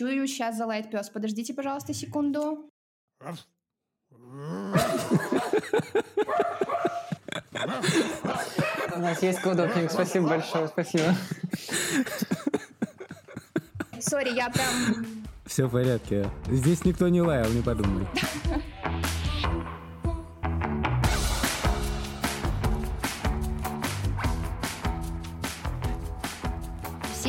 Чую, сейчас залает пес. Подождите, пожалуйста, секунду. У нас есть кодопник, спасибо большое, спасибо. Сори, я прям... Все в порядке. Здесь никто не лаял, не подумали.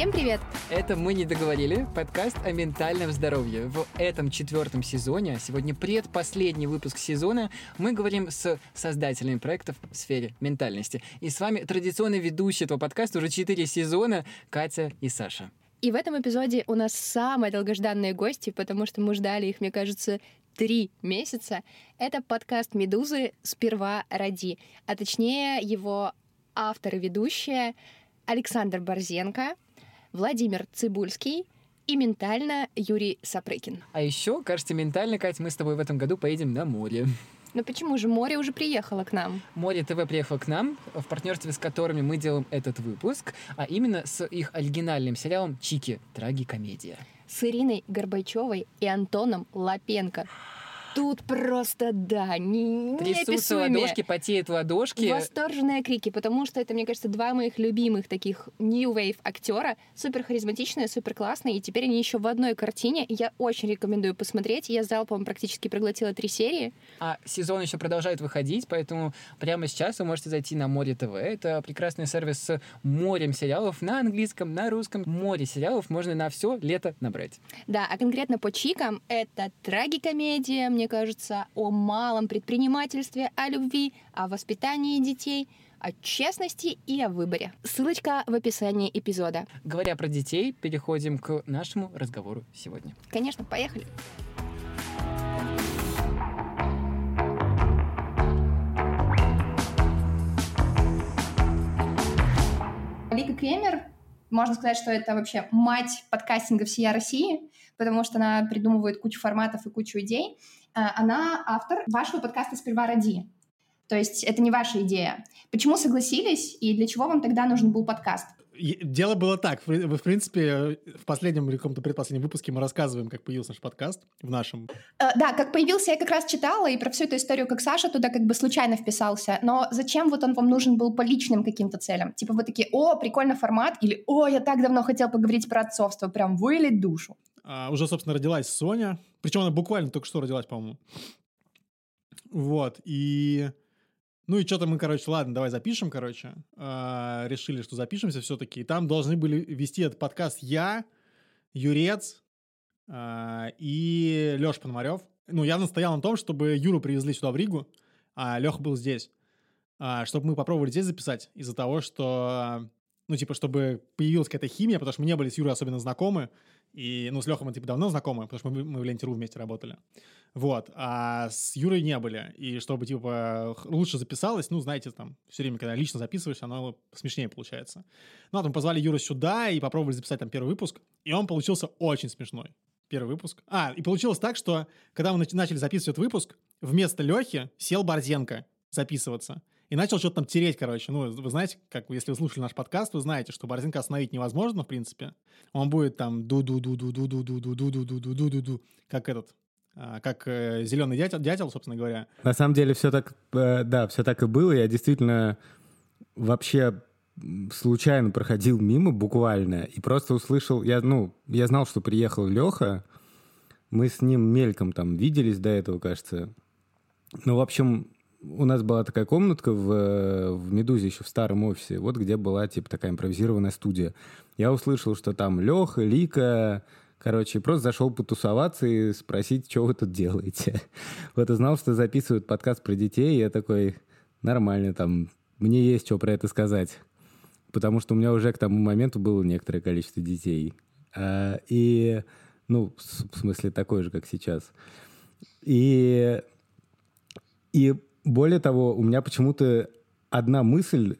Всем привет! Это «Мы не договорили» — подкаст о ментальном здоровье. В этом четвертом сезоне, сегодня предпоследний выпуск сезона, мы говорим с создателями проектов в сфере ментальности. И с вами традиционный ведущий этого подкаста уже четыре сезона Катя и Саша. И в этом эпизоде у нас самые долгожданные гости, потому что мы ждали их, мне кажется, три месяца. Это подкаст «Медузы. Сперва ради», а точнее его автор и ведущая Александр Борзенко, Владимир Цибульский и ментально Юрий Сапрыкин. А еще, кажется, ментально, Кать, мы с тобой в этом году поедем на море. Ну почему же море уже приехало к нам? Море ТВ приехало к нам, в партнерстве с которыми мы делаем этот выпуск, а именно с их оригинальным сериалом «Чики. Трагикомедия». С Ириной Горбачевой и Антоном Лапенко. Тут просто, да, не, Трясутся ладошки, потеют ладошки. Восторженные крики, потому что это, мне кажется, два моих любимых таких new wave актера, супер харизматичные, супер классные, и теперь они еще в одной картине. Я очень рекомендую посмотреть. Я залпом практически проглотила три серии. А сезон еще продолжает выходить, поэтому прямо сейчас вы можете зайти на Море ТВ. Это прекрасный сервис с морем сериалов на английском, на русском. Море сериалов можно на все лето набрать. Да, а конкретно по чикам это трагикомедия, мне кажется, о малом предпринимательстве, о любви, о воспитании детей, о честности и о выборе. Ссылочка в описании эпизода. Говоря про детей, переходим к нашему разговору сегодня. Конечно, поехали. Лика Кремер, можно сказать, что это вообще мать подкастинга всей России, потому что она придумывает кучу форматов и кучу идей. А, Она автор вашего подкаста «Сперва ради». То есть это не ваша идея. Почему согласились и для чего вам тогда нужен был подкаст? Дело было так. Вы, в принципе, в последнем или каком-то предпоследнем выпуске мы рассказываем, как появился наш подкаст в нашем. Э, Да, как появился, я как раз читала, и про всю эту историю, как Саша туда как бы случайно вписался. Но зачем вот он вам нужен был по личным каким-то целям? Типа вы такие, о, прикольный формат, или о, я так давно хотел поговорить про отцовство, прям вылить душу. А, уже, собственно, родилась Соня. Причем она буквально только что родилась, по-моему. Вот. И... Ну и что-то мы, короче, ладно, давай запишем, короче. А, решили, что запишемся все-таки. И там должны были вести этот подкаст я, Юрец а, и Леша Пономарев. Ну, я настоял на том, чтобы Юру привезли сюда в Ригу, а Леха был здесь. А, чтобы мы попробовали здесь записать из-за того, что... Ну, типа, чтобы появилась какая-то химия, потому что мы не были с Юрой особенно знакомы. И, ну, с Лехой мы, типа, давно знакомы, потому что мы, мы в Ленте.ру вместе работали. Вот. А с Юрой не были. И чтобы, типа, лучше записалось, ну, знаете, там, все время, когда лично записываешь, оно смешнее получается. Ну, а там позвали Юру сюда и попробовали записать там первый выпуск. И он получился очень смешной. Первый выпуск. А, и получилось так, что, когда мы нач- начали записывать этот выпуск, вместо Лехи сел Борзенко записываться. И начал что-то там тереть, короче. Ну, вы знаете, как если вы слушали наш подкаст, вы знаете, что Борзенко остановить невозможно, в принципе. Он будет там ду-ду-ду-ду-ду-ду-ду-ду-ду-ду-ду-ду, как этот, как зеленый дятел, дятел, собственно говоря. На самом деле все так, да, все так и было. Я действительно вообще случайно проходил мимо буквально и просто услышал, я, ну, я знал, что приехал Леха, мы с ним мельком там виделись до этого, кажется. Ну, в общем, у нас была такая комнатка в, э, в «Медузе» еще в старом офисе, вот где была, типа, такая импровизированная студия. Я услышал, что там Леха, Лика, короче, просто зашел потусоваться и спросить, что вы тут делаете. Вот и знал, что записывают подкаст про детей, и я такой, нормально, там, мне есть что про это сказать. Потому что у меня уже к тому моменту было некоторое количество детей. А, И, ну, в смысле, такое же, как сейчас. И, и более того, у меня почему-то одна мысль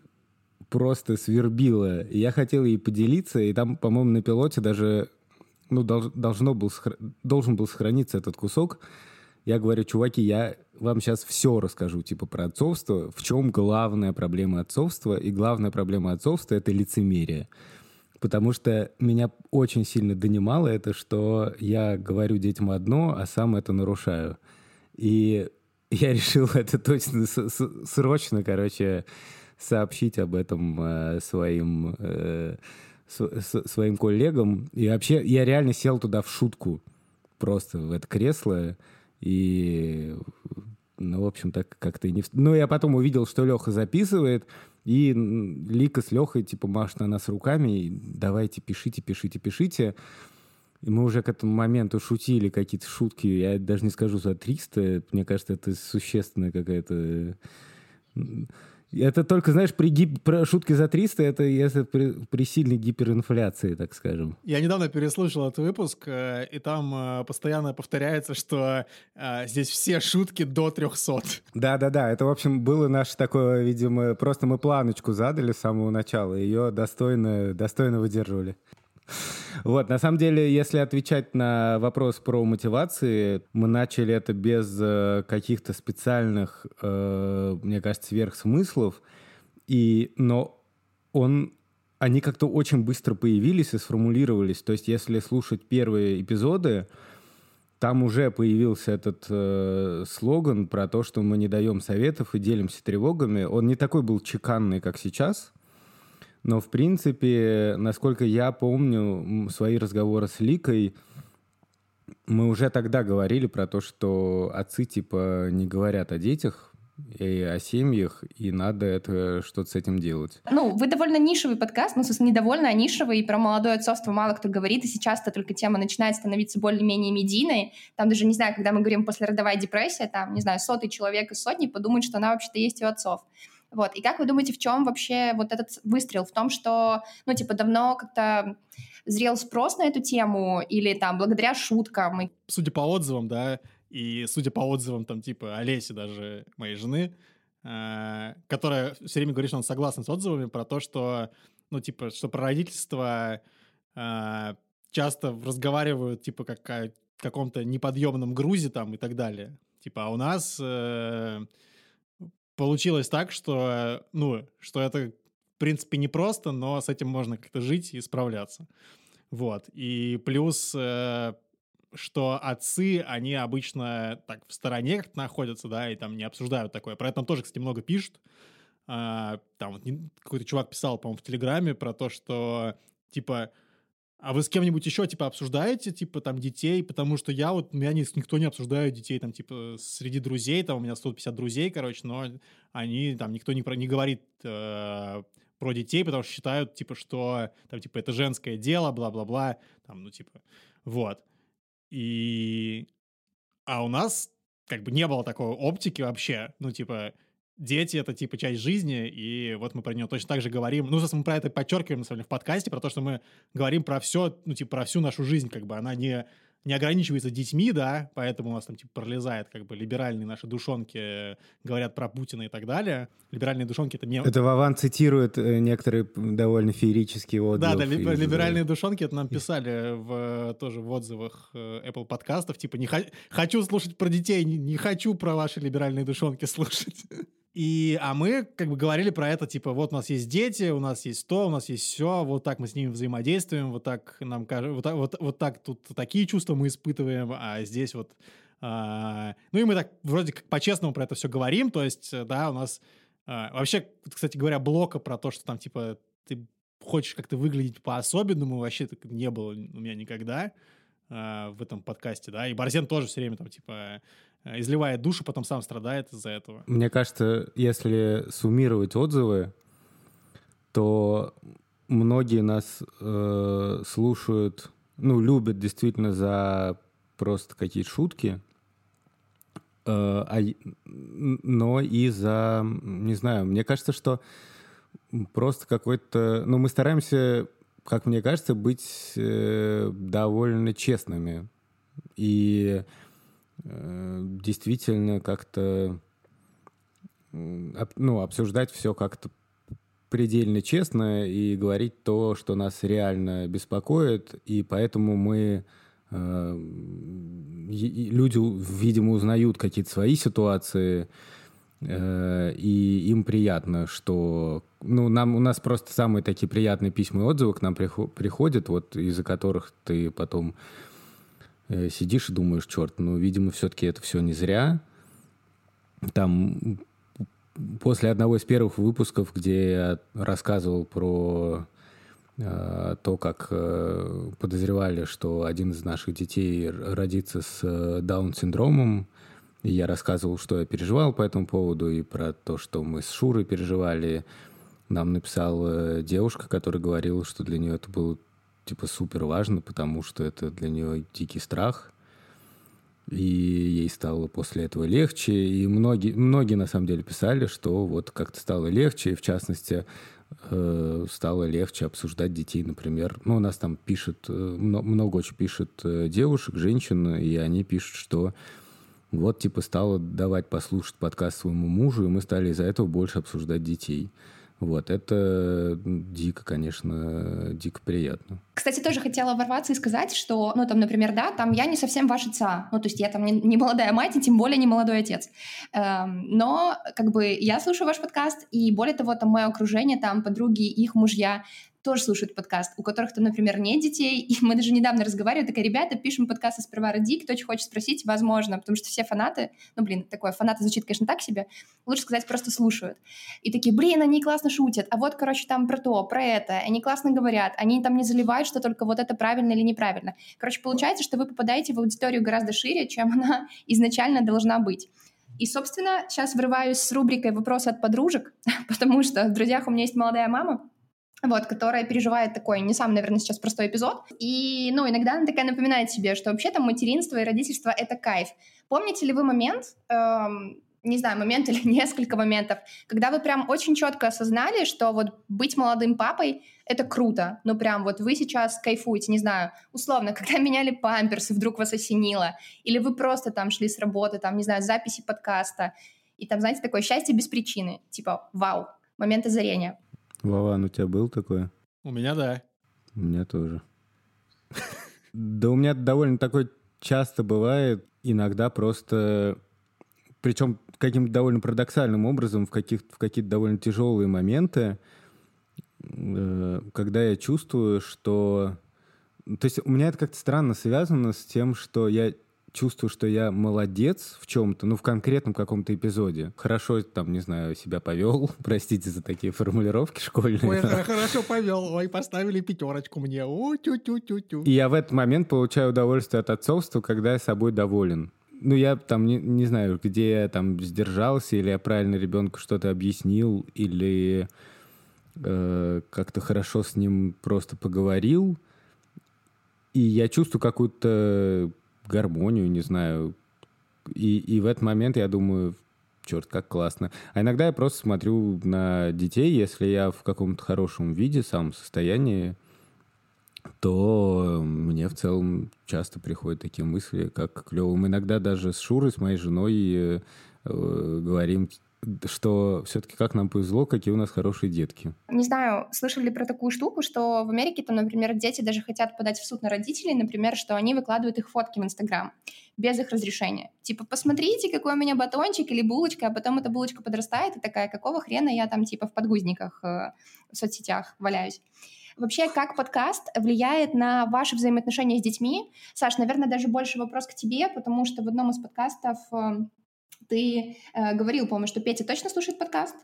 просто свербила. Я хотел ей поделиться, и там, по-моему, на пилоте даже ну, долж- должно был, должен был сохраниться этот кусок. Я говорю, чуваки, я вам сейчас все расскажу, типа, про отцовство. В чем главная проблема отцовства? И главная проблема отцовства — это лицемерие. потому что меня очень сильно донимало это, что я говорю детям одно, а сам это нарушаю. И я решил это точно срочно, короче, сообщить об этом э, своим, э, с, своим коллегам. И вообще я реально сел туда в шутку просто в это кресло. И, ну, в общем, так как-то и не... Ну, я потом увидел, что Леха записывает, и Лика с Лехой, типа, машет на нас руками, и давайте, пишите, пишите, пишите. И мы уже к этому моменту шутили какие-то шутки, я даже не скажу за 300, мне кажется, это существенная какая-то это только, знаешь, при, гип... про шутки за 300, это если при, при сильной гиперинфляции, так скажем. Я недавно переслушал этот выпуск, э, и там э, постоянно повторяется, что э, здесь все шутки до 300. Да-да-да, это, в общем, было наше такое, видимо, просто мы планочку задали с самого начала, ее достойно, достойно выдерживали. Вот, на самом деле, если отвечать на вопрос про мотивации, мы начали это без э, каких-то специальных, э, мне кажется, сверхсмыслов, и, но он они как-то очень быстро появились и сформулировались. То есть, если слушать первые эпизоды, там уже появился этот э, слоган про то, что мы не даем советов и делимся тревогами. Он не такой был чеканный, как сейчас, но, в принципе, насколько я помню свои разговоры с Ликой, мы уже тогда говорили про то, что отцы, типа, не говорят о детях, и о семьях, и надо это что-то с этим делать. Ну, вы довольно нишевый подкаст, ну, собственно, недовольно а нишевый, и про молодое отцовство мало кто говорит, и сейчас-то только тема начинает становиться более-менее медийной. Там даже, не знаю, когда мы говорим послеродовая депрессия, там, не знаю, сотый человек из сотни подумают, что она вообще-то есть у отцов. Вот. И как вы думаете, в чем вообще вот этот выстрел? В том, что, ну, типа, давно как-то зрел спрос на эту тему или там благодаря шуткам? Судя по отзывам, да, и судя по отзывам там типа Олеси даже, моей жены, э, которая все время говорит, что она согласна с отзывами про то, что, ну, типа, что про родительство э, часто разговаривают, типа, как о каком-то неподъемном грузе там и так далее. Типа, а у нас... Э, получилось так, что, ну, что это, в принципе, непросто, но с этим можно как-то жить и справляться. Вот. И плюс, э, что отцы, они обычно так в стороне как-то находятся, да, и там не обсуждают такое. Про это там тоже, кстати, много пишут. А, там вот какой-то чувак писал, по-моему, в Телеграме про то, что, типа, а вы с кем-нибудь еще, типа, обсуждаете, типа, там, детей? Потому что я вот, меня не, никто не обсуждает детей, там, типа, среди друзей, там, у меня 150 друзей, короче, но они, там, никто не, про, не говорит э, про детей, потому что считают, типа, что, там, типа, это женское дело, бла-бла-бла, там, ну, типа, вот. И... А у нас, как бы, не было такой оптики вообще, ну, типа, дети — это, типа, часть жизни, и вот мы про нее точно так же говорим. Ну, собственно, мы про это подчеркиваем, на самом деле, в подкасте, про то, что мы говорим про все, ну, типа, про всю нашу жизнь, как бы, она не, не ограничивается детьми, да, поэтому у нас там, типа, пролезает, как бы, либеральные наши душонки говорят про Путина и так далее. Либеральные душонки — это не... Это Вован цитирует э, некоторые довольно феерические отзывы. Да, да, ли, из... либеральные душонки это нам писали в, тоже в отзывах э, Apple подкастов, типа, не хочу слушать про детей, не, не хочу про ваши либеральные душонки слушать. И, а мы как бы говорили про это, типа, вот у нас есть дети, у нас есть то, у нас есть все, вот так мы с ними взаимодействуем, вот так нам кажется, вот, вот, вот так тут такие чувства мы испытываем, а здесь вот... А, ну и мы так вроде как по-честному про это все говорим, то есть, да, у нас... А, вообще, кстати говоря, блока про то, что там, типа, ты хочешь как-то выглядеть по-особенному, вообще так не было у меня никогда а, в этом подкасте, да, и Борзен тоже все время там, типа, Э, изливает душу, потом сам страдает из-за этого. Мне кажется, если суммировать отзывы, то многие нас э, слушают, ну, любят действительно за просто какие-то шутки, э, а, но и за, не знаю, мне кажется, что просто какой-то, ну, мы стараемся, как мне кажется, быть э, довольно честными. И Э, действительно как-то ну, обсуждать все как-то предельно честно и говорить то, что нас реально беспокоит, и поэтому мы э, люди, видимо, узнают какие-то свои ситуации, Э, и им приятно, что... Ну, нам, у нас просто самые такие приятные письма и отзывы к нам приходят, вот из-за которых ты потом сидишь и думаешь, черт, ну, видимо, все-таки это все не зря. Там после одного из первых выпусков, где я рассказывал про э, то, как э, подозревали, что один из наших детей родится с э, Даун-синдромом, и я рассказывал, что я переживал по этому поводу, и про то, что мы с Шурой переживали. Нам написала девушка, которая говорила, что для нее это было типа супер важно, потому что это для нее дикий страх. И ей стало после этого легче. И многие, многие на самом деле писали, что вот как-то стало легче. И в частности, э, стало легче обсуждать детей, например. Ну, у нас там пишет, э, много очень пишет э, девушек, женщин, и они пишут, что вот, типа, стала давать послушать подкаст своему мужу, и мы стали из-за этого больше обсуждать детей. Вот, это дико, конечно, дико приятно. Кстати, тоже хотела ворваться и сказать, что, ну, там, например, да, там я не совсем ваша отца, ну, то есть я там не, не молодая мать, и тем более не молодой отец. Эм, но, как бы, я слушаю ваш подкаст, и более того, там мое окружение, там подруги, их мужья, тоже слушают подкаст, у которых там, например, нет детей, и мы даже недавно разговаривали, такая, ребята, пишем подкаст «Сперва роди», кто очень хочет спросить, возможно, потому что все фанаты, ну, блин, такое, фанаты звучит, конечно, так себе, лучше сказать, просто слушают. И такие, блин, они классно шутят, а вот, короче, там про то, про это, они классно говорят, они там не заливают, что только вот это правильно или неправильно. Короче, получается, что вы попадаете в аудиторию гораздо шире, чем она изначально должна быть. И, собственно, сейчас врываюсь с рубрикой «Вопросы от подружек», потому что в «Друзьях» у меня есть молодая мама, вот, которая переживает такой, не самый, наверное, сейчас простой эпизод. И, ну, иногда она такая напоминает себе, что вообще там материнство и родительство — это кайф. Помните ли вы момент, эм, не знаю, момент или несколько моментов, когда вы прям очень четко осознали, что вот быть молодым папой — это круто, ну прям вот вы сейчас кайфуете, не знаю, условно, когда меняли памперсы, вдруг вас осенило, или вы просто там шли с работы, там, не знаю, записи подкаста, и там, знаете, такое счастье без причины, типа, вау, момент озарения. Вован, у тебя был такое? У меня да. У меня тоже. Да у меня довольно такое часто бывает, иногда просто... Причем каким-то довольно парадоксальным образом, в, каких, в какие-то довольно тяжелые моменты, э, когда я чувствую, что... То есть у меня это как-то странно связано с тем, что я чувствую, что я молодец в чем-то, ну, в конкретном каком-то эпизоде. Хорошо, там, не знаю, себя повел, простите за такие формулировки школьные. Ой, хорошо повел, ой, поставили пятерочку мне, о, тю-тю-тю-тю. И я в этот момент получаю удовольствие от отцовства, когда я собой доволен. Ну, я там не, не знаю, где я там сдержался, или я правильно ребенку что-то объяснил, или э, как-то хорошо с ним просто поговорил. И я чувствую какую-то гармонию, не знаю. И, и в этот момент я думаю, черт, как классно. А иногда я просто смотрю на детей, если я в каком-то хорошем виде, самом состоянии, то мне в целом часто приходят такие мысли, как клевым. Иногда даже с Шурой, с моей женой э, э, говорим, что все-таки как нам повезло, какие у нас хорошие детки. Не знаю, слышали ли про такую штуку, что в Америке там, например, дети даже хотят подать в суд на родителей, например, что они выкладывают их фотки в Инстаграм без их разрешения. Типа, посмотрите, какой у меня батончик или булочка, а потом эта булочка подрастает и такая, какого хрена я там типа в подгузниках э, в соцсетях валяюсь. Вообще, как подкаст влияет на ваши взаимоотношения с детьми? Саш, наверное, даже больше вопрос к тебе, потому что в одном из подкастов э, ты э, говорил, по-моему, что Петя точно слушает подкаст.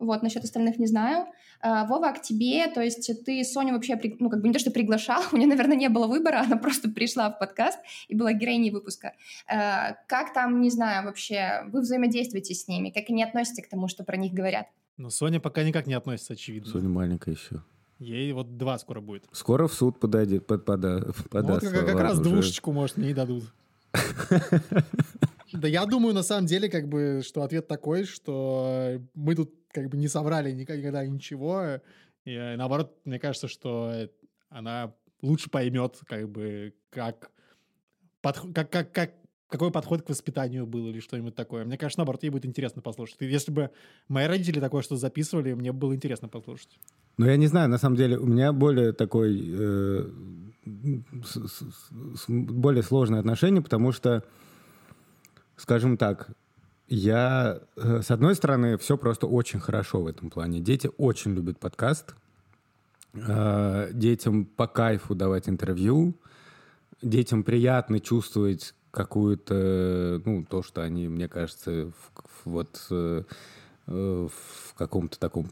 Вот, насчет остальных не знаю. А, Вова, а к тебе, то есть ты Соню вообще, ну, как бы не то, что приглашал, у нее, наверное, не было выбора, она просто пришла в подкаст и была героиней выпуска. А, как там, не знаю, вообще, вы взаимодействуете с ними, как они относятся к тому, что про них говорят? Ну, Соня пока никак не относится, очевидно. Соня маленькая еще. Ей вот два скоро будет. Скоро в суд подадет, под, пода, подаст. Ну, вот как, как раз уже. двушечку, может, мне и дадут. Да я думаю, на самом деле, как бы, что ответ такой, что мы тут как бы не соврали никогда ничего. И э, наоборот, мне кажется, что она лучше поймет, как бы, как, под, как, как, как, какой подход к воспитанию был или что-нибудь такое. Мне кажется, наоборот, ей будет интересно послушать. И если бы мои родители такое что записывали, мне было интересно послушать. Ну, я не знаю, на самом деле, у меня более такой, э, с, с, с, более сложное отношение, потому что скажем так, Я, э, с одной стороны, все просто очень хорошо в этом плане. Дети очень любят подкаст. Э, детям по кайфу давать интервью. Детям приятно чувствовать какую-то, ну, то, что они, мне кажется, в, вот э, в каком-то таком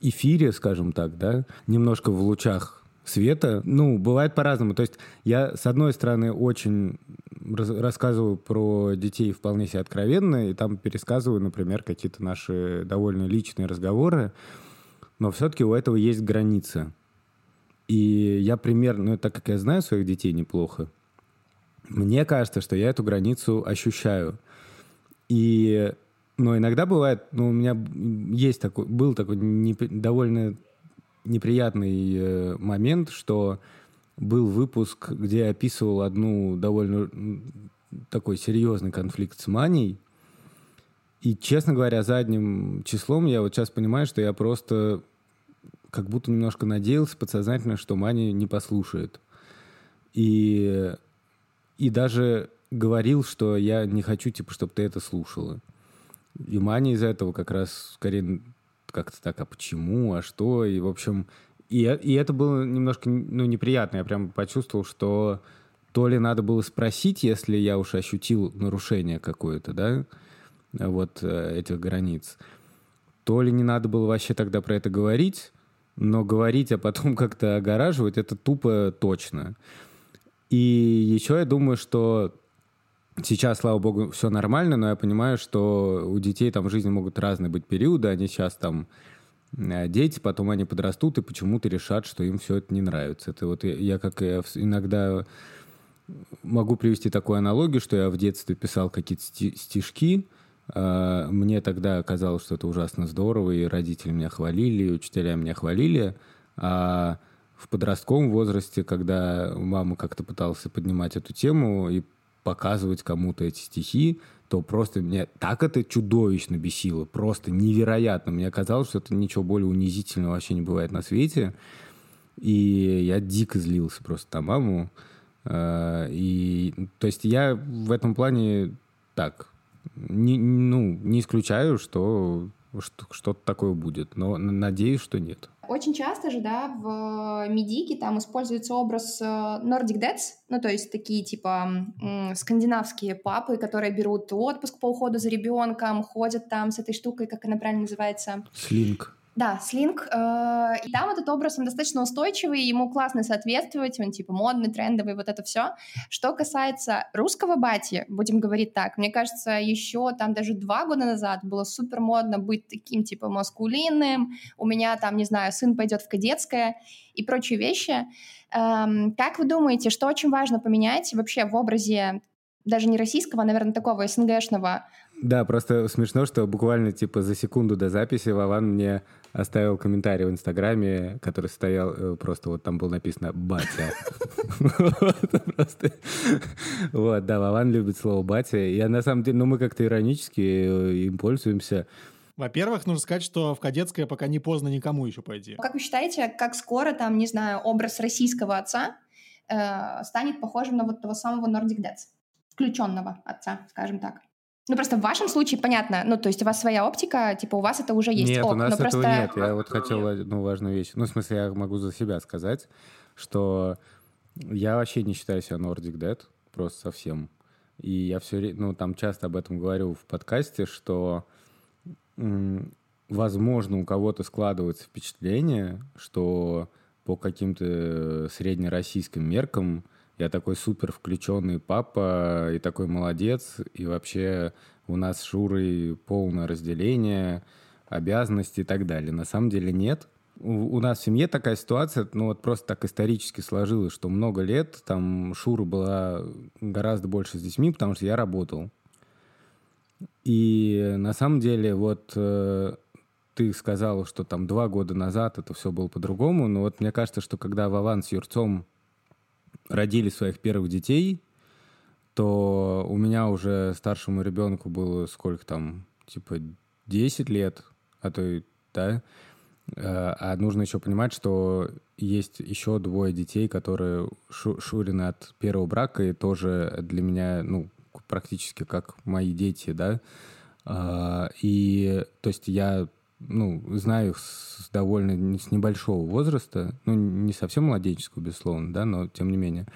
эфире, скажем так, да, немножко в лучах света. Ну, бывает по-разному. То есть я, с одной стороны, очень раз рассказываю про детей вполне себе откровенно, и там пересказываю, например, какие-то наши довольно личные разговоры, но все-таки у этого есть граница. И я примерно, ну, так как я знаю своих детей неплохо, мне кажется, что я эту границу ощущаю. И, но иногда бывает, ну, у меня есть такой, был такой не, довольно неприятный э, момент, что был выпуск, где я описывал одну довольно такой серьезный конфликт с Маней. И, честно говоря, задним числом я вот сейчас понимаю, что я просто как будто немножко надеялся подсознательно, что Мани не послушает. И, и даже говорил, что я не хочу, типа, чтобы ты это слушала. И Маня из-за этого как раз скорее как-то так, а почему, а что, и, в общем, и, и это было немножко, ну, неприятно, я прям почувствовал, что то ли надо было спросить, если я уж ощутил нарушение какое-то, да, вот э, этих границ, то ли не надо было вообще тогда про это говорить, но говорить, а потом как-то огораживать, это тупо точно. И еще я думаю, что сейчас, слава богу, все нормально, но я понимаю, что у детей там в жизни могут разные быть периоды. Они сейчас там э, дети, потом они подрастут и почему-то решат, что им все это не нравится. Это вот я, как я иногда могу привести такую аналогию, что я в детстве писал какие-то стишки, а, мне тогда казалось, что это ужасно здорово, и родители меня хвалили, и учителя меня хвалили, а в подростковом возрасте, когда мама как-то пыталась поднимать эту тему и показывать кому-то эти стихи, то просто меня так это чудовищно бесило, просто невероятно. Мне казалось, что это ничего более унизительного вообще не бывает на свете. И я дико злился просто на маму. А, и, то есть я в этом плане так, не, ну, не исключаю, что что-то такое будет, но надеюсь, что нет. Очень часто же, да, в медике там используется образ э, Nordic Dads, ну, то есть такие, типа, скандинавские папы, которые берут отпуск по уходу за ребенком, ходят там с этой штукой, как она правильно называется? Слинг. Да, слинг. Э, и там этот образ, он достаточно устойчивый, ему классно соответствовать, он типа модный, трендовый, вот это все. Что касается русского бати, будем говорить так, мне кажется, еще там даже два года назад было супер модно быть таким типа маскулинным, у меня там, не знаю, сын пойдет в кадетское и прочие вещи. Эм, как вы думаете, что очень важно поменять вообще в образе даже не российского, а, наверное, такого СНГшного да, просто смешно, что буквально типа за секунду до записи Вован мне оставил комментарий в Инстаграме, который стоял э, просто вот там было написано «батя». Вот, да, Вован любит слово «батя». Я на самом деле, ну мы как-то иронически э, им пользуемся. Во-первых, нужно сказать, что в кадетское пока не поздно никому еще пойти. Как вы считаете, как скоро там, не знаю, образ российского отца э, станет похожим на вот того самого Nordic Dads? Включенного отца, скажем так. Ну, просто в вашем случае понятно, ну, то есть у вас своя оптика, типа у вас это уже есть. Нет, Ок, у нас но этого просто... нет. Я вот хотел одну важную вещь. Ну, в смысле, я могу за себя сказать, что я вообще не считаю себя Nordic Dead, просто совсем. И я все ну, там часто об этом говорю в подкасте, что возможно, у кого-то складывается впечатление, что по каким-то среднероссийским меркам я такой супер включенный папа и такой молодец, и вообще у нас с Шурой полное разделение, обязанности и так далее. На самом деле нет. У, у нас в семье такая ситуация, ну вот просто так исторически сложилось, что много лет там Шура была гораздо больше с детьми, потому что я работал. И на самом деле вот э, ты сказал, что там два года назад это все было по-другому, но вот мне кажется, что когда Вован с Юрцом родили своих первых детей, то у меня уже старшему ребенку было сколько там, типа 10 лет, а то и, да, э, а нужно еще понимать, что есть еще двое детей, которые шу Шурины от первого брака, и тоже для меня, ну, практически как мои дети, да. А, и, то есть, я ну, знаю их с довольно с небольшого возраста, ну, не совсем младенческого, безусловно, да, но тем не менее.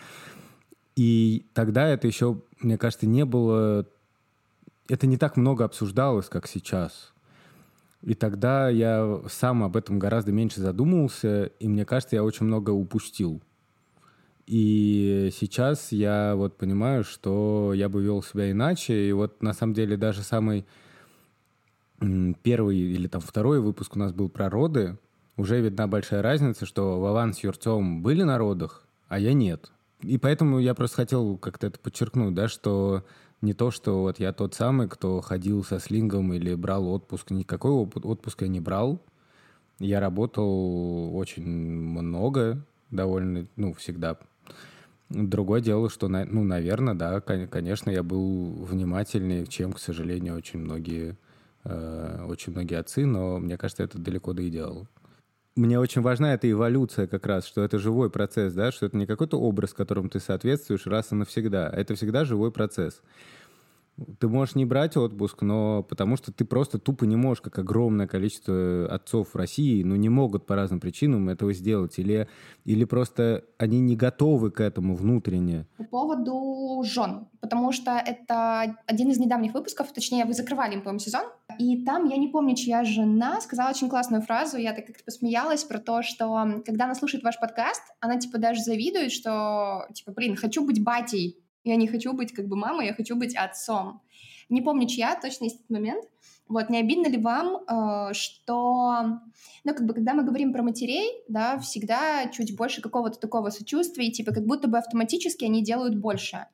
И тогда это еще, мне кажется, не было... Это не так много обсуждалось, как сейчас. И тогда я сам об этом гораздо меньше задумывался, и мне кажется, я очень много упустил. И сейчас я вот понимаю, что я бы вел себя иначе. И вот на самом деле даже самый первый или там второй выпуск у нас был про роды. Уже видна большая разница, что Вован с Юрцом были на родах, а я нет. И поэтому я просто хотел как-то это подчеркнуть, да, что не то, что вот я тот самый, кто ходил со слингом или брал отпуск. Никакой отпуска я не брал. Я работал очень много, довольно, ну, всегда. Другое дело, что, ну, наверное, да, конечно, я был внимательнее, чем, к сожалению, очень многие, очень многие отцы, но мне кажется, это далеко до идеала мне очень важна эта эволюция как раз, что это живой процесс, да, что это не какой-то образ, которому ты соответствуешь раз и навсегда. Это всегда живой процесс. Ты можешь не брать отпуск, но потому что ты просто тупо не можешь, как огромное количество отцов в России, ну, не могут по разным причинам этого сделать. Или, или просто они не готовы к этому внутренне. По поводу жен. Потому что это один из недавних выпусков, точнее, вы закрывали им, по сезон. И там, я не помню, чья жена сказала очень классную фразу, я так как-то посмеялась про то, что когда она слушает ваш подкаст, она, типа, даже завидует, что, типа, блин, хочу быть батей я не хочу быть как бы мамой, я хочу быть отцом. Не помню, чья точно есть этот момент. Вот, не обидно ли вам, э, что, ну, как бы, когда мы говорим про матерей, да, всегда чуть больше какого-то такого сочувствия, типа, как будто бы автоматически они делают больше.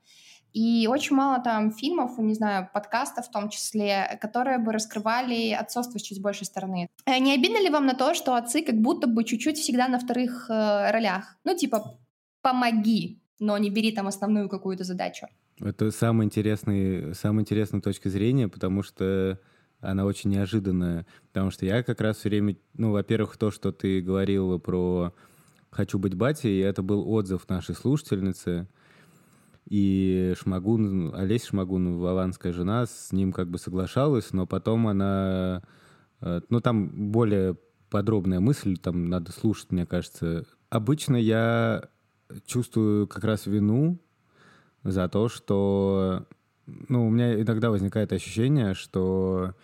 И очень мало там фильмов, не знаю, подкастов в том числе, которые бы раскрывали отцовство с чуть большей стороны. Э, не обидно ли вам на то, что отцы как будто бы чуть-чуть всегда на вторых э, ролях? Ну, типа, помоги, но не бери там основную какую-то задачу. Это самая интересная, самая интересная точка зрения, потому что она очень неожиданная. Потому что я как раз все время, ну, во-первых, то, что ты говорила про «хочу быть батей», это был отзыв нашей слушательницы, и Шмагун, Олеся Шмагун, Вованская жена, с ним как бы соглашалась, но потом она... Э, ну, там более подробная мысль, там надо слушать, мне кажется. Обычно я чувствую как раз вину за то, что... Ну, у меня иногда возникает ощущение, что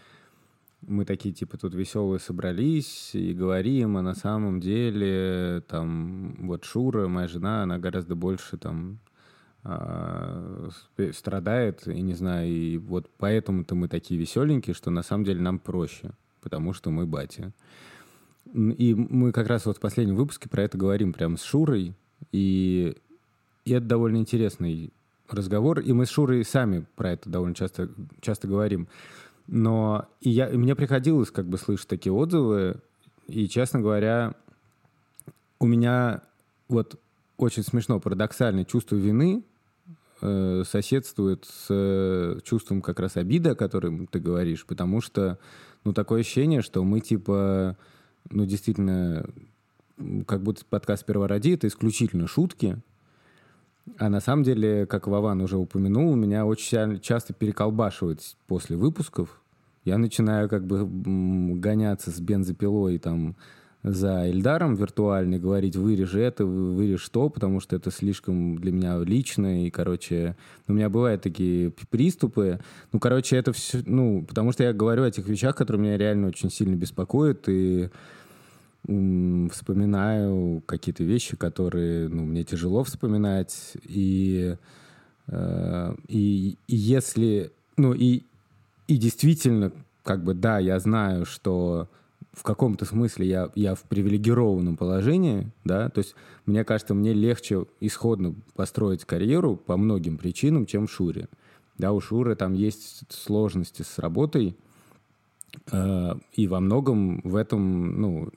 мы такие, типа, тут веселые собрались и говорим, а на самом деле, там, вот Шура, моя жена, она гораздо больше, там, э, страдает, и не знаю, и вот поэтому-то мы такие веселенькие, что на самом деле нам проще, потому что мы батя. И мы как раз вот в последнем выпуске про это говорим прямо с Шурой, и, и это довольно интересный разговор, и мы с Шурой сами про это довольно часто, часто говорим. Но и, я, и мне приходилось как бы слышать такие отзывы, и, честно говоря, у меня вот очень смешно, парадоксально чувство вины э, соседствует с э, чувством как раз обиды, о котором ты говоришь, потому что, ну, такое ощущение, что мы, типа, ну, действительно как будто подкаст «Первороди» — это исключительно шутки, а на самом деле, как Вован уже упомянул, меня очень часто переколбашивают после выпусков. Я начинаю как бы гоняться с бензопилой там за Эльдаром виртуальный, говорить вырежи это, вырежь то, потому что это слишком для меня лично, и, короче, у меня бывают такие приступы. Ну, короче, это все, ну, потому что я говорю о тех вещах, которые меня реально очень сильно беспокоят, и вспоминаю какие-то вещи, которые ну, мне тяжело вспоминать. И, э, и, и если... Ну, и, и действительно, как бы, да, я знаю, что в каком-то смысле я, я в привилегированном положении, да, то есть мне кажется, мне легче исходно построить карьеру по многим причинам, чем Шуре. Да, у Шуры там есть сложности с работой, э, и во многом в этом, ну,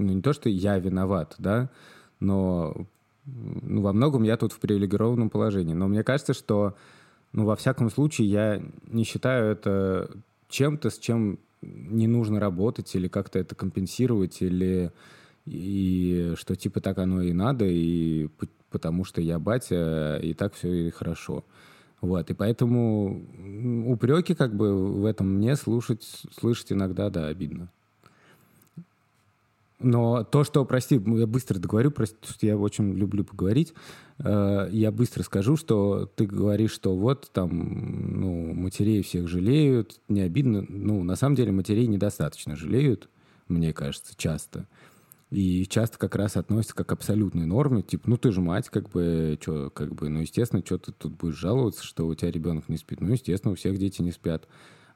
ну, не то, что я виноват, да, но ну, во многом я тут в привилегированном положении. Но мне кажется, что, ну, во всяком случае, я не считаю это чем-то, с чем не нужно работать или как-то это компенсировать, или и что типа так оно и надо, и потому что я батя, и так все и хорошо. Вот, и поэтому упреки как бы в этом мне слушать, слышать иногда, да, обидно. Но то, что, прости, я быстро договорю, прости, я очень люблю поговорить, э, я быстро скажу, что ты говоришь, что вот там, ну, матерей всех жалеют, не обидно. Ну, на самом деле матерей недостаточно жалеют, мне кажется, часто. И часто как раз относятся как к абсолютной норме, типа, ну ты же мать, как бы, что, как бы, ну естественно, что ты тут будешь жаловаться, что у тебя ребенок не спит. Ну, естественно, у всех дети не спят.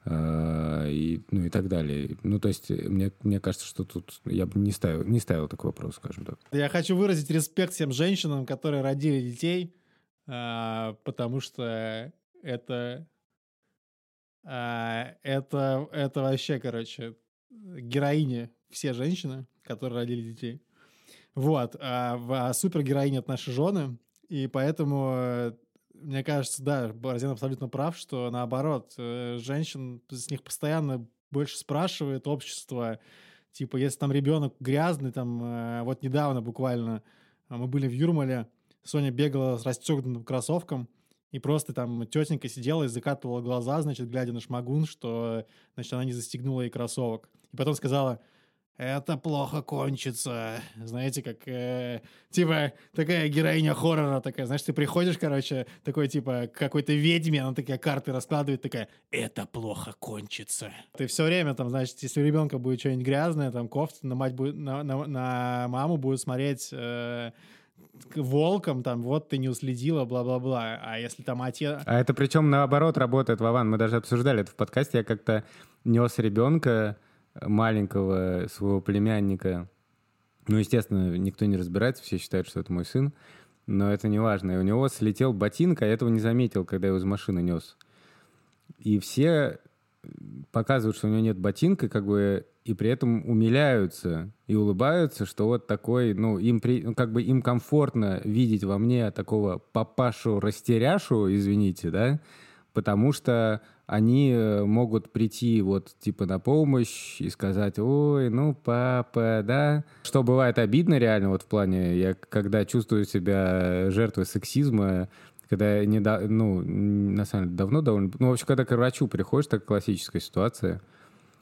А, и, ну и так далее. Ну, то есть, мне, мне кажется, что тут я бы не ставил, не ставил такой вопрос, скажем так. Я хочу выразить респект всем женщинам, которые родили детей, а, потому что это, а, это, это вообще, короче, героини все женщины, которые родили детей. Вот. А, а супергероини — это наши жены, и поэтому э, мне кажется, да, Борзин абсолютно прав, что наоборот, э, женщин с них постоянно больше спрашивает общество, типа, если там ребенок грязный, там, э, вот недавно буквально мы были в Юрмале, Соня бегала с расстегнутым кроссовком, и просто там тетенька сидела и закатывала глаза, значит, глядя на шмагун, что, значит, она не застегнула ей кроссовок. И потом сказала, это плохо кончится. Знаете, как, э, типа, такая героиня хоррора такая, знаешь, ты приходишь, короче, такой, типа, к какой-то ведьме, она такая карты раскладывает, такая, это плохо кончится. Ты все время там, значит, если у ребенка будет что-нибудь грязное, там, кофта, на мать будет, на, на, на маму будет смотреть... Э, волком, там, вот ты не уследила, бла-бла-бла. А если там отец... А это причем наоборот работает, Вован. Мы даже обсуждали это в подкасте. Я как-то нес ребенка маленького своего племянника. Ну, естественно, никто не разбирается, все считают, что это мой сын, но это не важно. И у него слетел ботинок, а я этого не заметил, когда его из машины нес. И все показывают, что у него нет ботинка, как бы, и при этом умиляются и улыбаются, что вот такой, ну, им при, ну, как бы им комфортно видеть во мне такого папашу-растеряшу, извините, да, потому что они э, могут прийти вот типа на помощь и сказать, ой, ну папа, да. Что бывает обидно реально вот в плане, я когда чувствую себя жертвой сексизма, когда я не, ну, на самом деле давно довольно, ну, в общем, когда к врачу приходишь, так классическая ситуация.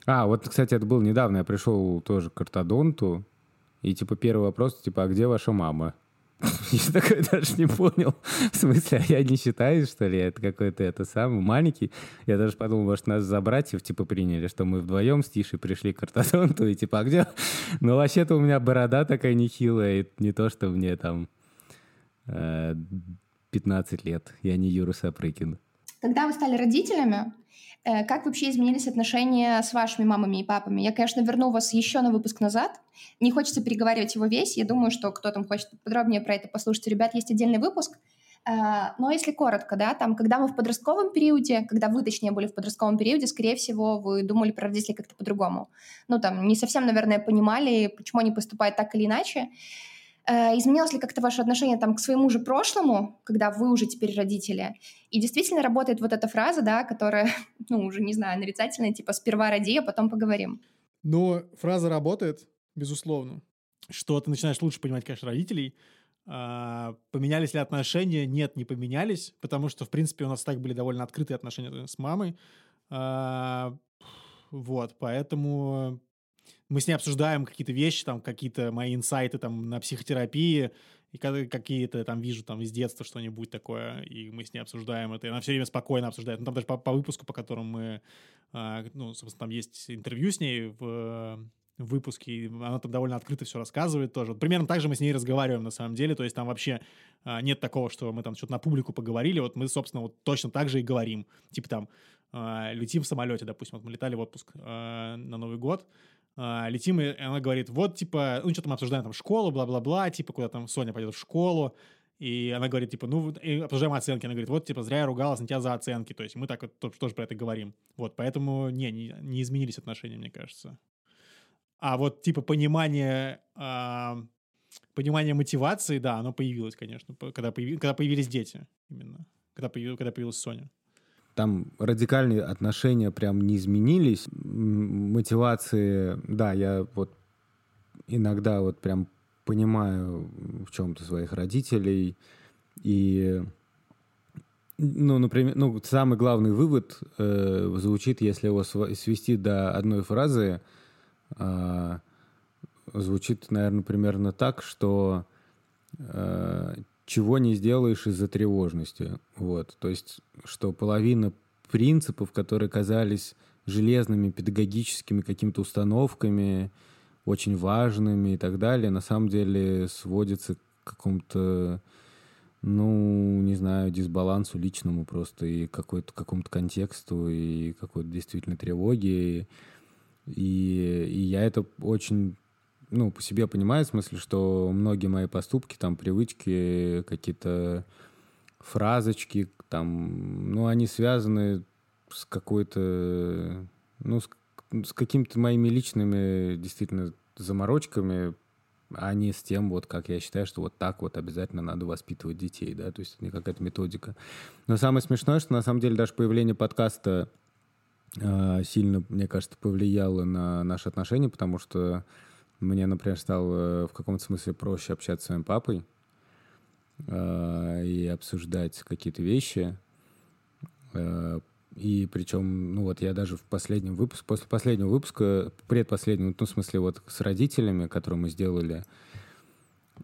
А, вот, кстати, это было недавно, я пришел тоже к ортодонту, и типа первый вопрос, типа, а где ваша мама? Я такой даже не понял. В смысле, а я не считаю, что ли? Это какой-то это самый маленький. Я даже подумал, может, нас за братьев, типа, приняли, что мы вдвоем с Тишей пришли к ортодонту, и типа, а где? Ну, вообще-то у меня борода такая нехилая, и не то, что мне там 15 э, лет. Я не Юра Сапрыкин. Когда вы стали родителями, как вообще изменились отношения с вашими мамами и папами? Я, конечно, верну вас еще на выпуск назад. Не хочется переговаривать его весь. Я думаю, что кто там хочет подробнее про это послушать. Ребят, есть отдельный выпуск. Э, но если коротко, да, там, когда мы в подростковом периоде, когда вы, точнее, были в подростковом периоде, скорее всего, вы думали про родителей как-то по-другому. Ну, там, не совсем, наверное, понимали, почему они поступают так или иначе. Э, изменилось ли как-то ваше отношение там, к своему же прошлому, когда вы уже теперь родители? И действительно работает вот эта фраза, да, которая, ну, уже, не знаю, нарицательная, типа «сперва роди, а потом поговорим». Ну, фраза работает, безусловно. Что ты начинаешь лучше понимать, конечно, родителей. А, поменялись ли отношения? Нет, не поменялись, потому что, в принципе, у нас так были довольно открытые отношения с мамой. А, вот, поэтому мы с ней обсуждаем какие-то вещи, там, какие-то мои инсайты там на психотерапии, и какие-то там вижу там из детства что-нибудь такое, и мы с ней обсуждаем это, и она все время спокойно обсуждает. Ну, там даже по, по выпуску, по которому мы, а, ну, собственно, там есть интервью с ней в, в выпуске, и она там довольно открыто все рассказывает тоже. Вот примерно так же мы с ней разговариваем на самом деле, то есть там вообще а, нет такого, что мы там что-то на публику поговорили, вот мы, собственно, вот точно так же и говорим. Типа там а, летим в самолете, допустим, вот мы летали в отпуск а, на Новый год, летим, и она говорит, вот, типа, ну, что-то мы обсуждаем, там, школу, бла-бла-бла, типа, куда там Соня пойдет в школу, и она говорит, типа, ну, и обсуждаем оценки. Она говорит, вот, типа, зря я ругалась на тебя за оценки. То есть мы так вот тоже про это говорим. Вот, поэтому, не, не, не изменились отношения, мне кажется. А вот, типа, понимание, э, понимание мотивации, да, оно появилось, конечно, когда, появи, когда появились дети именно. Когда, появ, когда появилась Соня там радикальные отношения прям не изменились. Мотивации, да, я вот иногда вот прям понимаю в чем-то своих родителей. И Ну, например, ну, самый главный вывод э, звучит, если его свести до одной фразы, э, звучит, наверное, примерно так, что э, чего не сделаешь из-за тревожности. Вот. То есть, что половина принципов, которые казались железными педагогическими какими-то установками, очень важными и так далее, на самом деле сводится к какому-то, ну, не знаю, дисбалансу личному просто и какой-то какому-то контексту и какой-то действительно тревоги. И, и я это очень ну, по себе понимаю, в смысле, что многие мои поступки, там, привычки, какие-то фразочки, там, ну, они связаны с какой-то, ну, с, с какими-то моими личными, действительно, заморочками, а не с тем, вот как я считаю, что вот так вот обязательно надо воспитывать детей, да, то есть это не какая-то методика. Но самое смешное, что на самом деле даже появление подкаста э, сильно, мне кажется, повлияло на наши отношения, потому что мне, например, стало в каком-то смысле проще общаться с своим папой э, и обсуждать какие-то вещи. Э, и причем, ну вот я даже в последнем выпуске, после последнего выпуска, предпоследнего, ну в смысле вот с родителями, которые мы сделали,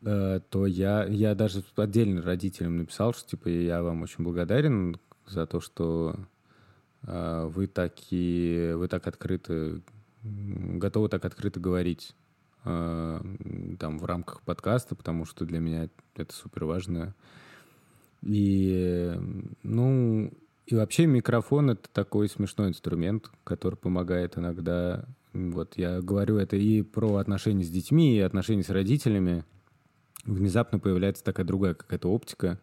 э, то я, я даже отдельно родителям написал, что типа я вам очень благодарен за то, что э, вы такие, вы так открыто, готовы так открыто говорить Э, там в рамках подкаста, потому что для меня это супер важно. И, ну, и вообще микрофон — это такой смешной инструмент, который помогает иногда... Вот я говорю это и про отношения с детьми, и отношения с родителями. Внезапно появляется такая другая какая-то оптика.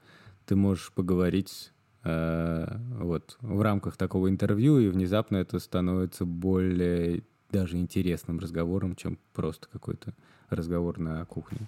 Ты можешь поговорить э, вот в рамках такого интервью, и внезапно это становится более даже интересным разговором, чем просто какой-то разговор на кухне.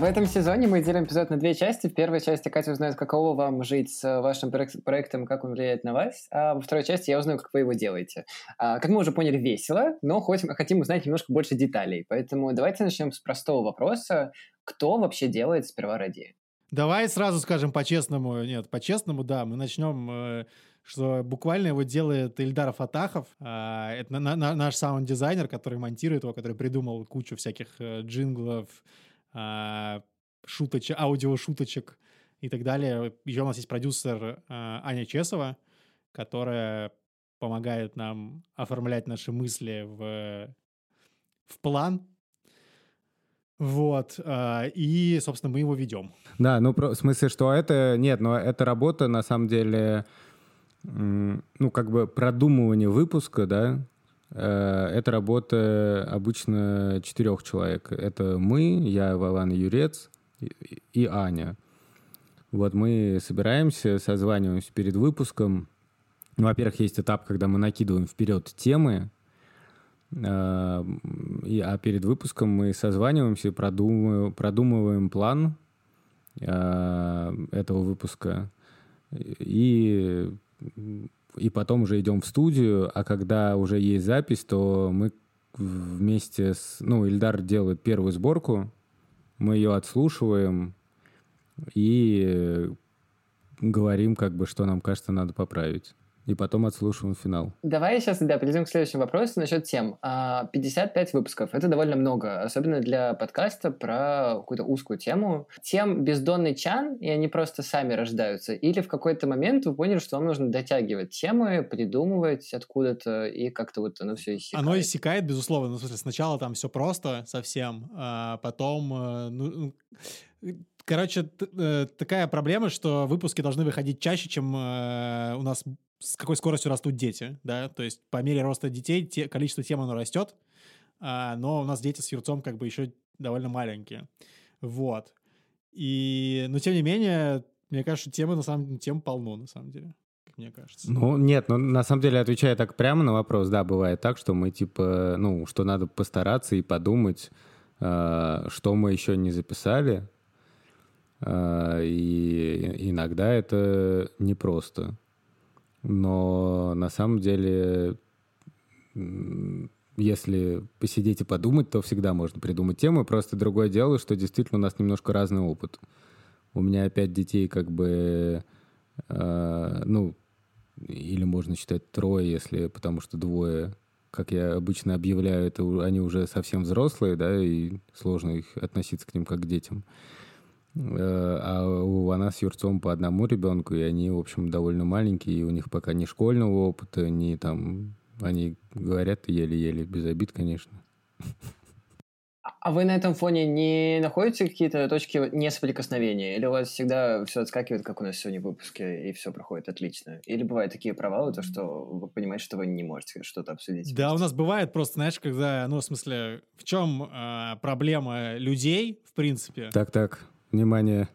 В этом сезоне мы делим эпизод на две части. В первой части Катя узнает, каково вам жить с вашим проектом, как он влияет на вас. А во второй части я узнаю, как вы его делаете. А, как мы уже поняли, весело, но хоть хотим узнать немножко больше деталей. Поэтому давайте начнем с простого вопроса. Кто вообще делает сперва ради? Давай сразу скажем по-честному. Нет, по-честному, да. Мы начнем, э, что буквально его делает Ильдар Фатахов. Э, это на, на, наш саунд-дизайнер, который монтирует его, который придумал кучу всяких э, джинглов, э, шуточек, аудиошуточек и так далее. Еще у нас есть продюсер э, Аня Чесова, которая помогает нам оформлять наши мысли в, в план, вот. А, и, собственно, мы его ведем. Да, ну, в смысле, что это... Нет, но эта работа, на самом деле, ну, как бы продумывание выпуска, да, э, это работа обычно четырех человек. Это мы, я, Вован Юрец и Аня. Вот мы собираемся, созваниваемся перед выпуском. Во-первых, есть этап, когда мы накидываем вперед темы, и, а перед выпуском мы созваниваемся, продумываем, продумываем план э, этого выпуска. И, и потом уже идем в студию, а когда уже есть запись, то мы вместе с... Ну, Ильдар делает первую сборку, мы ее отслушиваем и говорим, как бы, что нам кажется, надо поправить и потом отслушиваем финал. Давай сейчас, да, перейдем к следующему вопросу насчет тем. 55 а, выпусков — это довольно много, особенно для подкаста про какую-то узкую тему. Тем бездонный чан, и они просто сами рождаются? Или в какой-то момент вы поняли, что вам нужно дотягивать темы, придумывать откуда-то, и как-то вот оно все иссякает? Оно иссякает, безусловно. Ну, в смысле, сначала там все просто совсем, а потом... Э, ну, Короче, э, такая проблема, что выпуски должны выходить чаще, чем э, у нас с какой скоростью растут дети, да, то есть по мере роста детей те, количество тем оно растет, а, но у нас дети с Юрцом как бы еще довольно маленькие, вот. И, но тем не менее, мне кажется, темы на самом деле, тем полно, на самом деле мне кажется. Ну, нет, ну, на самом деле, отвечая так прямо на вопрос, да, бывает так, что мы, типа, ну, что надо постараться и подумать, э, что мы еще не записали, э, и иногда это непросто. Но на самом деле если посидеть и подумать, то всегда можно придумать тему. Просто другое дело, что действительно у нас немножко разный опыт. У меня пять детей как бы, э, ну, или можно считать трое, если, потому что двое, как я обычно объявляю, это они уже совсем взрослые, да, и сложно их относиться к ним как к детям. Э, а у нас с Юрцом по одному ребенку, и они, в общем, довольно маленькие, и у них пока ни школьного опыта, ни там... Они говорят еле-еле, без обид, конечно. А вы на этом фоне не находите какие-то точки несоприкосновения? Или у вас всегда все отскакивает, как у нас сегодня в выпуске, и все проходит отлично? Или бывают такие провалы, то что вы понимаете, что вы не можете что-то обсудить? Да, у нас бывает просто, знаешь, когда, ну, в смысле, в чем э, проблема людей, в принципе? Так-так, внимание.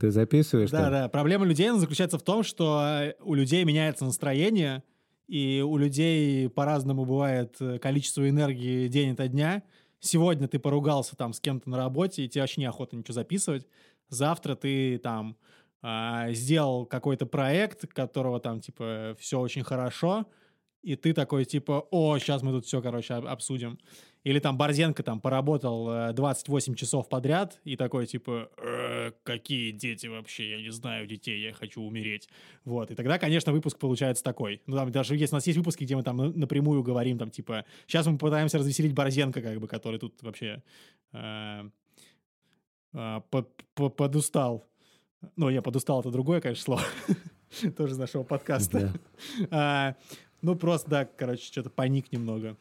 Ты записываешь? Да, да. Проблема людей заключается в том, что э, у людей меняется настроение, и у людей по-разному бывает э, количество энергии день ото дня. Сегодня ты поругался там с кем-то на работе, и тебе вообще неохота ничего записывать. Завтра ты там э, сделал какой-то проект, которого там типа все очень хорошо, и ты такой типа, о, сейчас мы тут все, короче, обсудим. Или там Борзенко там поработал 28 э, часов подряд и такой типа, э, какие дети вообще, я не знаю детей, я хочу умереть. Вот, и тогда, конечно, выпуск получается такой. Ну, там даже есть, у нас есть выпуски, где мы там напрямую говорим, там, типа, сейчас мы пытаемся развеселить Борзенко, как бы, который тут вообще э, э, под, под, подустал. Ну, я подустал, это другое, конечно, слово. Тоже из нашего подкаста. А, ну, просто, да, короче, что-то паник немного.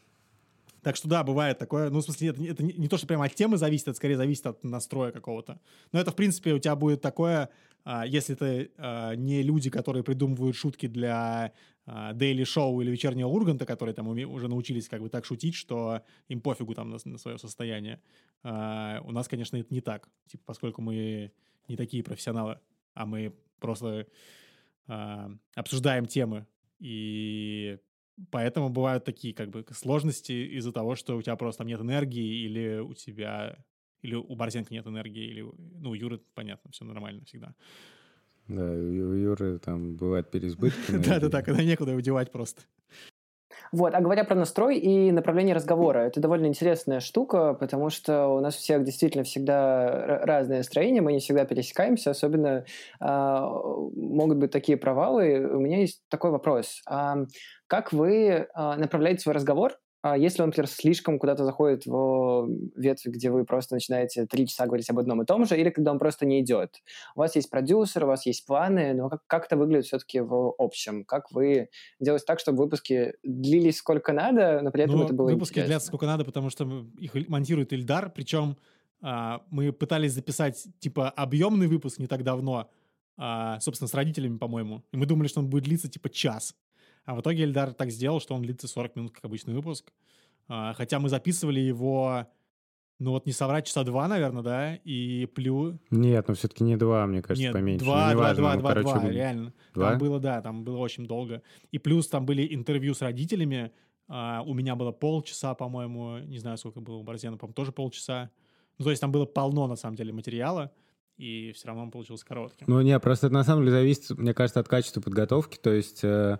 Так что да, бывает такое. Ну, в смысле, это, это не, не то, что прямо от темы зависит, это скорее зависит от настроя какого-то. Но это, в принципе, у тебя будет такое, а, если ты а, не люди, которые придумывают шутки для а, Daily Show или вечернего Урганта, которые там уже научились как бы так шутить, что им пофигу там на, на свое состояние. У нас, конечно, это не так. Типа, поскольку мы не такие профессионалы, а мы просто обсуждаем темы и Поэтому бывают такие как бы сложности из-за того, что у тебя просто там нет энергии, или у тебя, или у Борзенко нет энергии, или, ну, у Юры, понятно, все нормально всегда. Да, у Юры там бывает переизбыток. Да-да-да, когда некуда удевать просто. Вот, а говоря про настрой и направление разговора, это довольно интересная штука, потому что у нас у всех действительно всегда разное настроение, мы не всегда пересекаемся, особенно э, могут быть такие провалы. У меня есть такой вопрос. А как вы э, направляете свой разговор а если он, например, слишком куда-то заходит в ветвь, где вы просто начинаете три часа говорить об одном и том же, или когда он просто не идет. У вас есть продюсер, у вас есть планы, но как, как это выглядит все-таки в общем? Как вы делаете так, чтобы выпуски длились сколько надо, но при этом ну, это было Выпуски интересно? длятся сколько надо, потому что их монтирует Ильдар, причем а, мы пытались записать типа объемный выпуск не так давно, а, собственно, с родителями, по-моему, и мы думали, что он будет длиться типа час. А в итоге Эльдар так сделал, что он длится 40 минут, как обычный выпуск. А, хотя мы записывали его, ну вот не соврать, часа два, наверное, да, и плюс... Нет, ну все-таки не два, мне кажется, Нет, поменьше. два, ну, два, два, ну, два, короче, два, реально. Два? Там было, да, там было очень долго. И плюс там были интервью с родителями. А, у меня было полчаса, по-моему, не знаю, сколько было у Борзена, по-моему, тоже полчаса. Ну, то есть там было полно, на самом деле, материала и все равно он получился коротким. Ну, не, просто это на самом деле зависит, мне кажется, от качества подготовки. То есть э,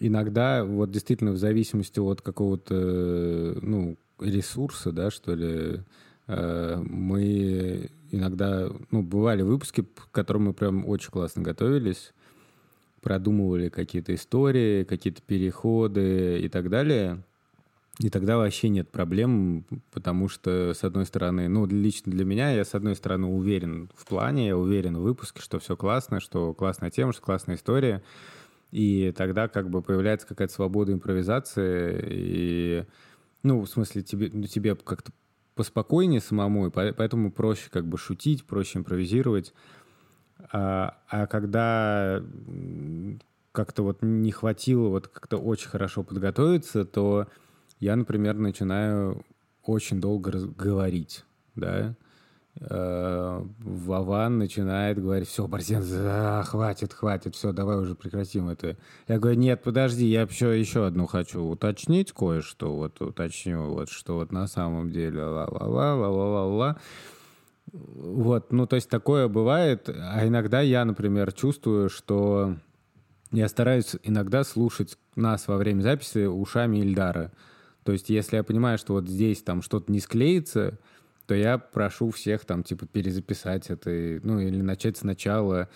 иногда вот действительно в зависимости от какого-то, ну, ресурса, да, что ли, э, мы иногда, ну, бывали выпуски, к которым мы прям очень классно готовились, продумывали какие-то истории, какие-то переходы и так далее. И тогда вообще нет проблем, потому что, с одной стороны, ну, лично для меня, я, с одной стороны, уверен в плане, я уверен в выпуске, что все классно, что классная тема, что классная история. И тогда как бы появляется какая-то свобода импровизации, и, ну, в смысле, тебе, ну, тебе как-то поспокойнее самому, и поэтому проще как бы шутить, проще импровизировать. А, а когда как-то вот не хватило вот как-то очень хорошо подготовиться, то я, например, начинаю очень долго говорить, да, Вован начинает говорить, все, Борзен, а, хватит, хватит, все, давай уже прекратим это. Я говорю, нет, подожди, я еще, еще одну хочу уточнить кое-что, вот уточню, вот что вот на самом деле, ла-ла-ла, ла-ла-ла-ла. Вот, ну, то есть такое бывает, а иногда я, например, чувствую, что я стараюсь иногда слушать нас во время записи ушами Ильдара. То есть, если я понимаю, что вот здесь там что-то не склеится, то я прошу всех там, типа, перезаписать это, ну, или начать сначала.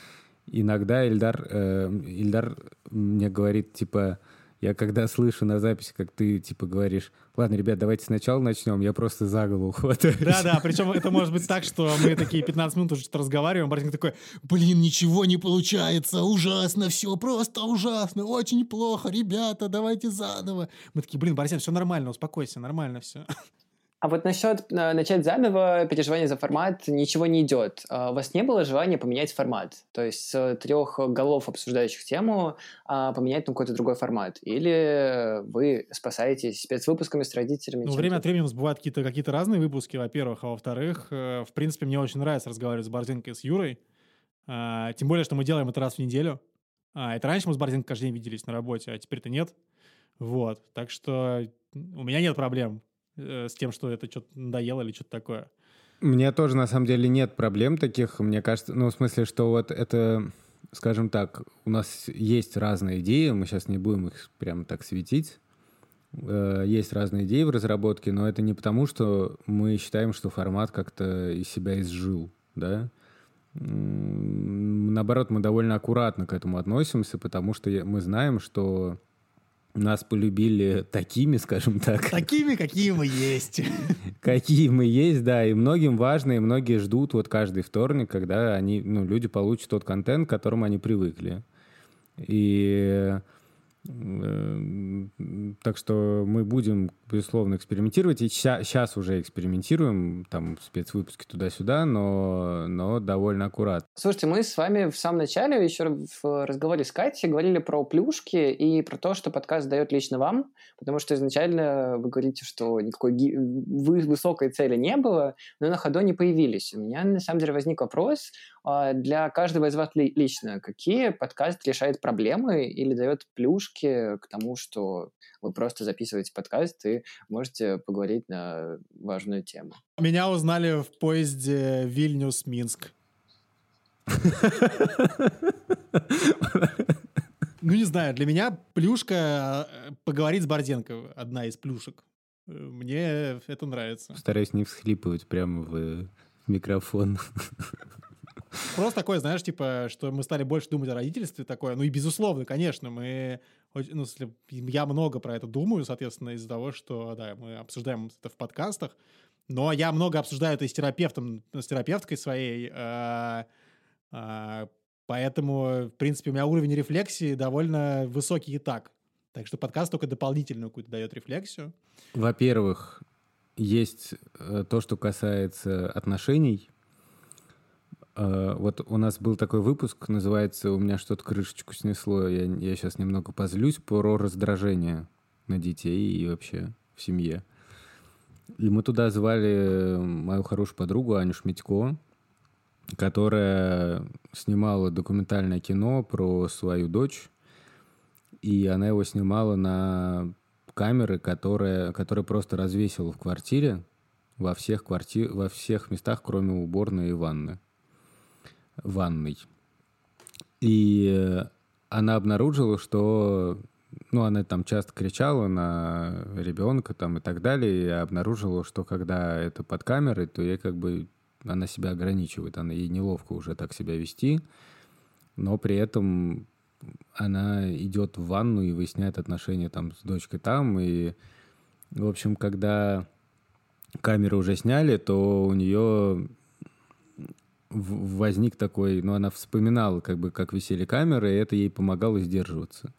Иногда Ильдар, э, Ильдар мне говорит, типа, я когда слышу на записи, как ты, типа, говоришь, ладно, ребят, давайте сначала начнем, я просто за голову хватаюсь. Да-да, причем это может быть так, что мы такие 15 минут уже что-то разговариваем, Бартинг такой, блин, ничего не получается, ужасно все, просто ужасно, очень плохо, ребята, давайте заново. Мы такие, блин, Борисян, все нормально, успокойся, нормально все. А вот насчет э, начать заново, переживание за формат, ничего не идет. А у вас не было желания поменять формат? То есть с трех голов, обсуждающих тему, а, поменять на какой-то другой формат? Или вы спасаетесь спецвыпусками с родителями? Ну, время от времени у нас бывают какие-то какие разные выпуски, во-первых. А во-вторых, э, в принципе, мне очень нравится разговаривать с Борзенкой и с Юрой. А, тем более, что мы делаем это раз в неделю. Это раньше мы с Борзенкой каждый день виделись на работе, а теперь-то нет. Вот. Так что у меня нет проблем э, с тем, что это что-то надоело или что-то такое. Мне тоже, на самом деле, нет проблем таких. Мне кажется, ну, в смысле, что вот это, скажем так, у нас есть разные идеи, мы сейчас не будем их прямо так светить. Э, есть разные идеи в разработке, но это не потому, что мы считаем, что формат как-то из себя изжил, да. Наоборот, мы довольно аккуратно к этому относимся, потому что мы знаем, что нас полюбили такими, скажем так. Такими, какие мы есть. Какие мы есть, да. И многим важно, и многие ждут вот каждый вторник, когда они, ну, люди получат тот контент, к которому они привыкли. И Э, так что мы будем, безусловно, экспериментировать. И сейчас уже экспериментируем, там, спецвыпуски туда-сюда, но, но довольно аккуратно. Слушайте, мы с вами в самом начале еще в разговоре с Катей говорили про плюшки и про то, что подкаст дает лично вам, потому что изначально вы говорите, что никакой высокой цели не было, но на ходу не появились. У меня, на самом деле, возник вопрос а, для каждого из вас лично. Какие подкаст решает проблемы или дает плюшки к тому, что вы просто записываете подкаст и можете поговорить на важную тему. Меня узнали в поезде Вильнюс-Минск. Ну, не знаю, для меня плюшка э, поговорить с Борденко одна из плюшек. Мне это нравится. Стараюсь не всхлипывать прямо в микрофон. Просто такое, знаешь, типа, что мы стали больше думать о родительстве такое. Ну и безусловно, конечно, мы... Ну, я много про это думаю, соответственно, из-за того, что, да, мы обсуждаем это в подкастах. Но я много обсуждаю это с терапевтом, с терапевткой своей. Э, э, поэтому, в принципе, у меня уровень рефлексии довольно высокий и так. Так что подкаст только дополнительную какую-то дает рефлексию. Во-первых, есть э, то, что касается отношений, вот у нас был такой выпуск, называется «У меня что-то крышечку снесло». Я, я сейчас немного позлюсь про раздражение на детей и вообще в семье. И мы туда звали мою хорошую подругу Аню Шмитько, которая снимала документальное кино про свою дочь. И она его снимала на камеры, которые, которые просто развесила в квартире во всех, кварти... во всех местах, кроме уборной и ванны ванной. И э, она обнаружила, что ну, она там часто кричала на ребенка там и так далее, и обнаружила, что когда это под камерой, то ей как бы она себя ограничивает, она ей неловко уже так себя вести, но при этом она идет в ванну и выясняет отношения там с дочкой там, и, в общем, когда камеры уже сняли, то у нее возник такой, ну, она вспоминала, как бы, как висели камеры, и это ей помогало сдерживаться.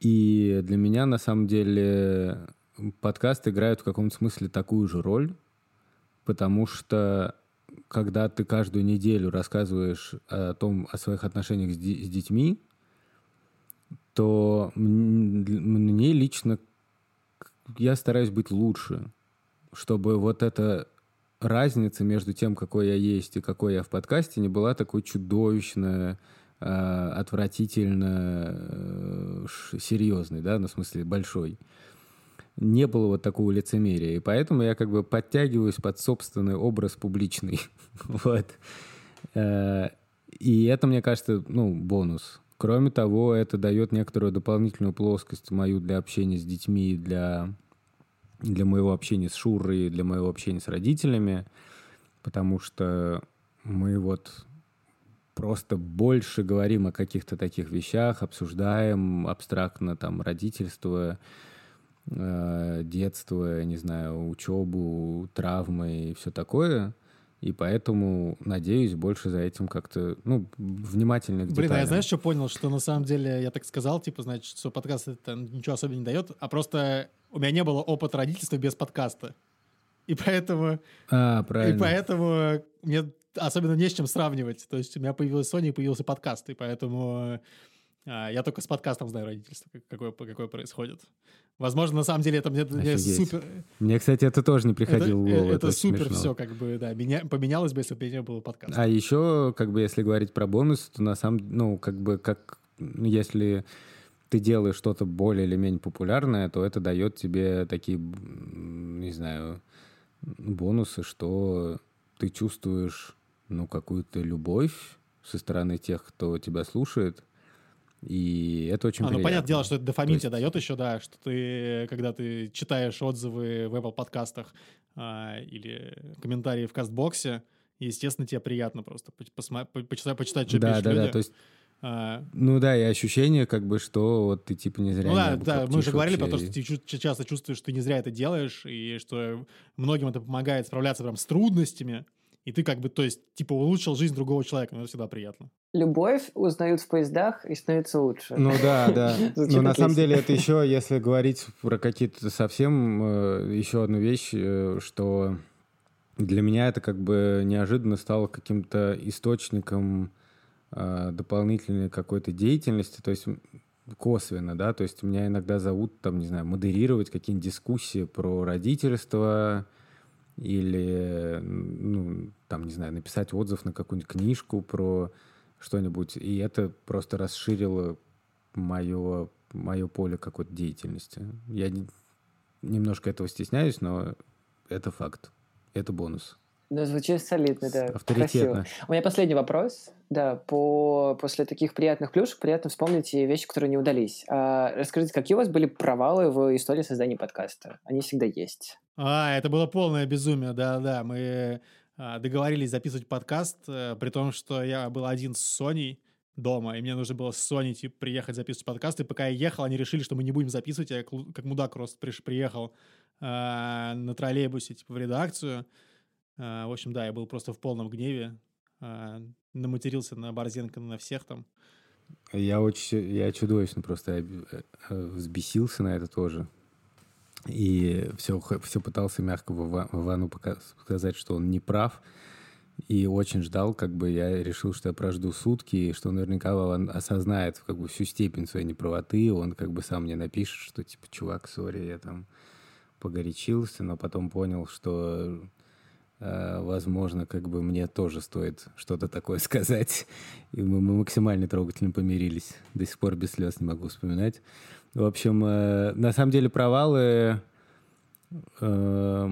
И для меня, на самом деле, подкасты играют в каком-то смысле такую же роль, потому что когда ты каждую неделю рассказываешь о том, о своих отношениях с, с детьми, то мне лично я стараюсь быть лучше, чтобы вот это разница между тем, какой я есть и какой я в подкасте, не была такой чудовищно, э, отвратительно серьезной, да, ну, в смысле большой. Не было вот такого лицемерия, и поэтому я как бы подтягиваюсь под собственный образ публичный, вот. Э, и это, мне кажется, ну, бонус. Кроме того, это дает некоторую дополнительную плоскость мою для общения с детьми, для для моего общения с Шурой, для моего общения с родителями, потому что мы вот просто больше говорим о каких-то таких вещах, обсуждаем абстрактно там родительство, э, детство, не знаю, учебу, травмы и все такое. И поэтому, надеюсь, больше за этим как-то, ну, внимательно к Блин, а я знаешь, что понял? Что на самом деле я так сказал, типа, значит, что подкаст это ничего особо не дает, а просто у меня не было опыта родительства без подкаста. И поэтому, А, правильно. и поэтому мне особенно не с чем сравнивать. То есть у меня появилась Sony и появился подкаст, и поэтому а, я только с подкастом знаю родительство, как- какое, какое происходит. Возможно, на самом деле это мне, мне супер... Мне, кстати, это тоже не приходило в это, голову. это очень супер смешно. все, как бы, да, меня, поменялось бы, если бы не было подкаста. А еще, как бы, если говорить про бонус, то на самом ну, как бы, как, ну, если ты делаешь что-то более или менее популярное, то это дает тебе такие, не знаю, бонусы, что ты чувствуешь, ну, какую-то любовь со стороны тех, кто тебя слушает, и это очень А, ну, приятно. понятное дело, что это дофамин есть- тебе дает еще, да, что ты, когда ты читаешь отзывы в Apple подкастах а, или комментарии в кастбоксе, естественно, тебе приятно просто по- посма- по- почитать, почитать что Да, пишут да, люди. да, то есть, А, ну да, и ощущение, как бы, что вот ты типа не зря ну да, да, мы уже говорили про то, вообще, что ты часто чувствуешь, что ты не зря это делаешь, и что многим это помогает справляться прям с трудностями, и ты как бы, то есть, типа, улучшил жизнь другого человека, ну, это всегда приятно. Любовь узнают в поездах и становится лучше. Ну да, да. Но на самом деле это еще, если говорить про какие-то совсем э, еще одну вещь, э, что для меня это как бы неожиданно стало каким-то источником э, дополнительной какой-то деятельности, то есть косвенно, да, то есть меня иногда зовут, там, не знаю, модерировать какие-нибудь дискуссии про родительство или, ну, там, не знаю, написать отзыв на какую-нибудь книжку про что-нибудь, и это просто расширило мое, мое поле какой-то деятельности. Я не- немножко этого стесняюсь, но это факт. Это бонус. Ну, звучит солидно, да. Авторитетно. Красиво. У меня последний вопрос. Да, по... после таких приятных плюшек приятно вспомнить и вещи, которые не удались. А, расскажите, какие у вас были провалы в истории создания подкаста? Они всегда есть. А, это было полное безумие, да-да. Мы а, договорились записывать подкаст, э, при том, что я был один с Соней дома, и мне нужно было с Соней типа, приехать записывать подкаст, и пока я ехал, они решили, что мы не будем записывать, я как мудак просто приш- приехал а, на троллейбусе типа, в редакцию. А, в общем, да, я был просто в полном гневе, а, наматерился на Борзенко на всех там. Я очень, я чудовищно просто об- э, взбесился на это тоже. И все, все пытался мягко Вова- Вовану пока- сказать, что он не прав. И очень ждал, как бы я решил, что я прожду сутки, и что наверняка Вован осознает как бы всю степень своей неправоты. Он как бы сам мне напишет, что типа, чувак, сори, я там погорячился, но потом понял, что э, возможно, как бы мне тоже стоит что-то такое сказать. И мы, мы максимально трогательно помирились. До сих пор без слез не могу вспоминать. В общем, э, на самом деле провалы... э,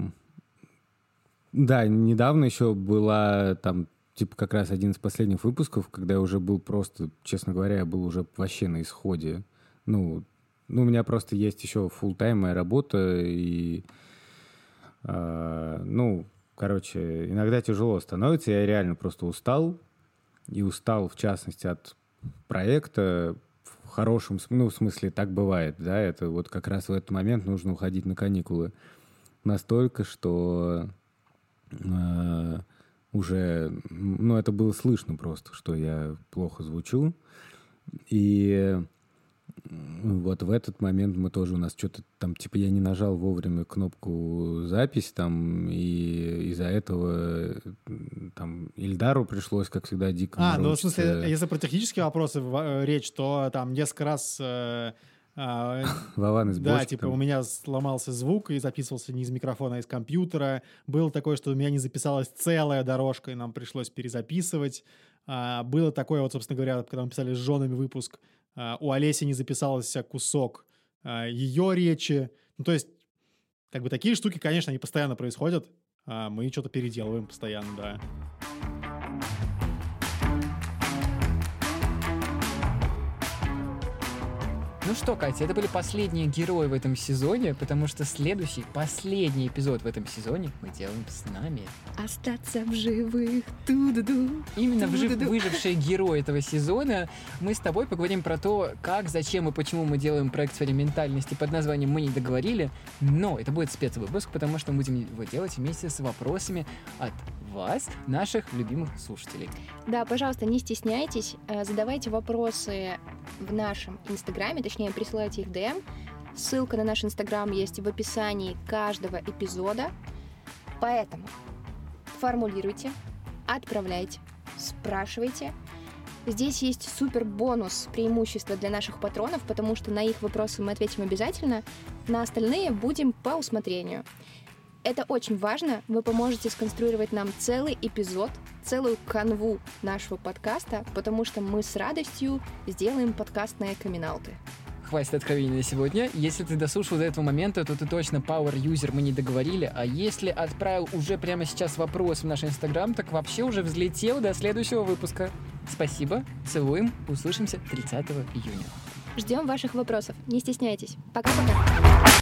да, недавно еще была там, типа, как раз один из последних выпусков, когда я уже был просто, честно говоря, я был уже вообще на исходе. Ну, ну у меня просто есть еще full моя работа, и, э, ну, короче, иногда тяжело становится, я реально просто устал, и устал, в частности, от проекта, в хорошем, ну, в смысле, так бывает, да, это вот как раз в этот момент нужно уходить на каникулы. Настолько, что э, уже, ну, это было слышно просто, что я плохо звучу. И вот в этот момент мы тоже у нас что-то там, типа, я не нажал вовремя кнопку запись там, и из-за этого там Ильдару пришлось, как всегда, дико А, ну, в смысле, если про технические вопросы э, речь, то там несколько раз... э, а, Вован из Да, типа там. у меня сломался звук и записывался не из микрофона, а из компьютера. Было такое, что у меня не записалась целая дорожка, и нам пришлось перезаписывать. А, было такое, вот, собственно говоря, когда мы писали с женами выпуск, у Олеси не записался кусок а, ее речи. Ну, то есть, как бы такие штуки, конечно, они постоянно происходят. А, мы что-то переделываем постоянно, да. Ну что, Катя, это были последние герои в этом сезоне, потому что следующий, последний эпизод в этом сезоне мы делаем с нами. Остаться в живых. Ту-ду-ду. Именно вжив- Ту-ду-ду. выжившие герои этого сезона, мы с тобой поговорим про то, как, зачем и почему мы делаем проект в сфере ментальности под названием «Мы не договорили», но это будет спецвыпуск, потому что мы будем его делать вместе с вопросами от вас, наших любимых слушателей. Да, пожалуйста, не стесняйтесь, э, задавайте вопросы в нашем инстаграме, точнее, присылайте их DM. Ссылка на наш инстаграм есть в описании каждого эпизода. Поэтому формулируйте, отправляйте, спрашивайте. Здесь есть супер бонус, преимущество для наших патронов, потому что на их вопросы мы ответим обязательно, на остальные будем по усмотрению. Это очень важно. Вы поможете сконструировать нам целый эпизод, целую канву нашего подкаста, потому что мы с радостью сделаем подкастные камин Хватит откровений на сегодня. Если ты дослушал до этого момента, то ты точно power user, мы не договорили. А если отправил уже прямо сейчас вопрос в наш инстаграм, так вообще уже взлетел до следующего выпуска. Спасибо, целуем, услышимся 30 июня. Ждем ваших вопросов. Не стесняйтесь. Пока-пока.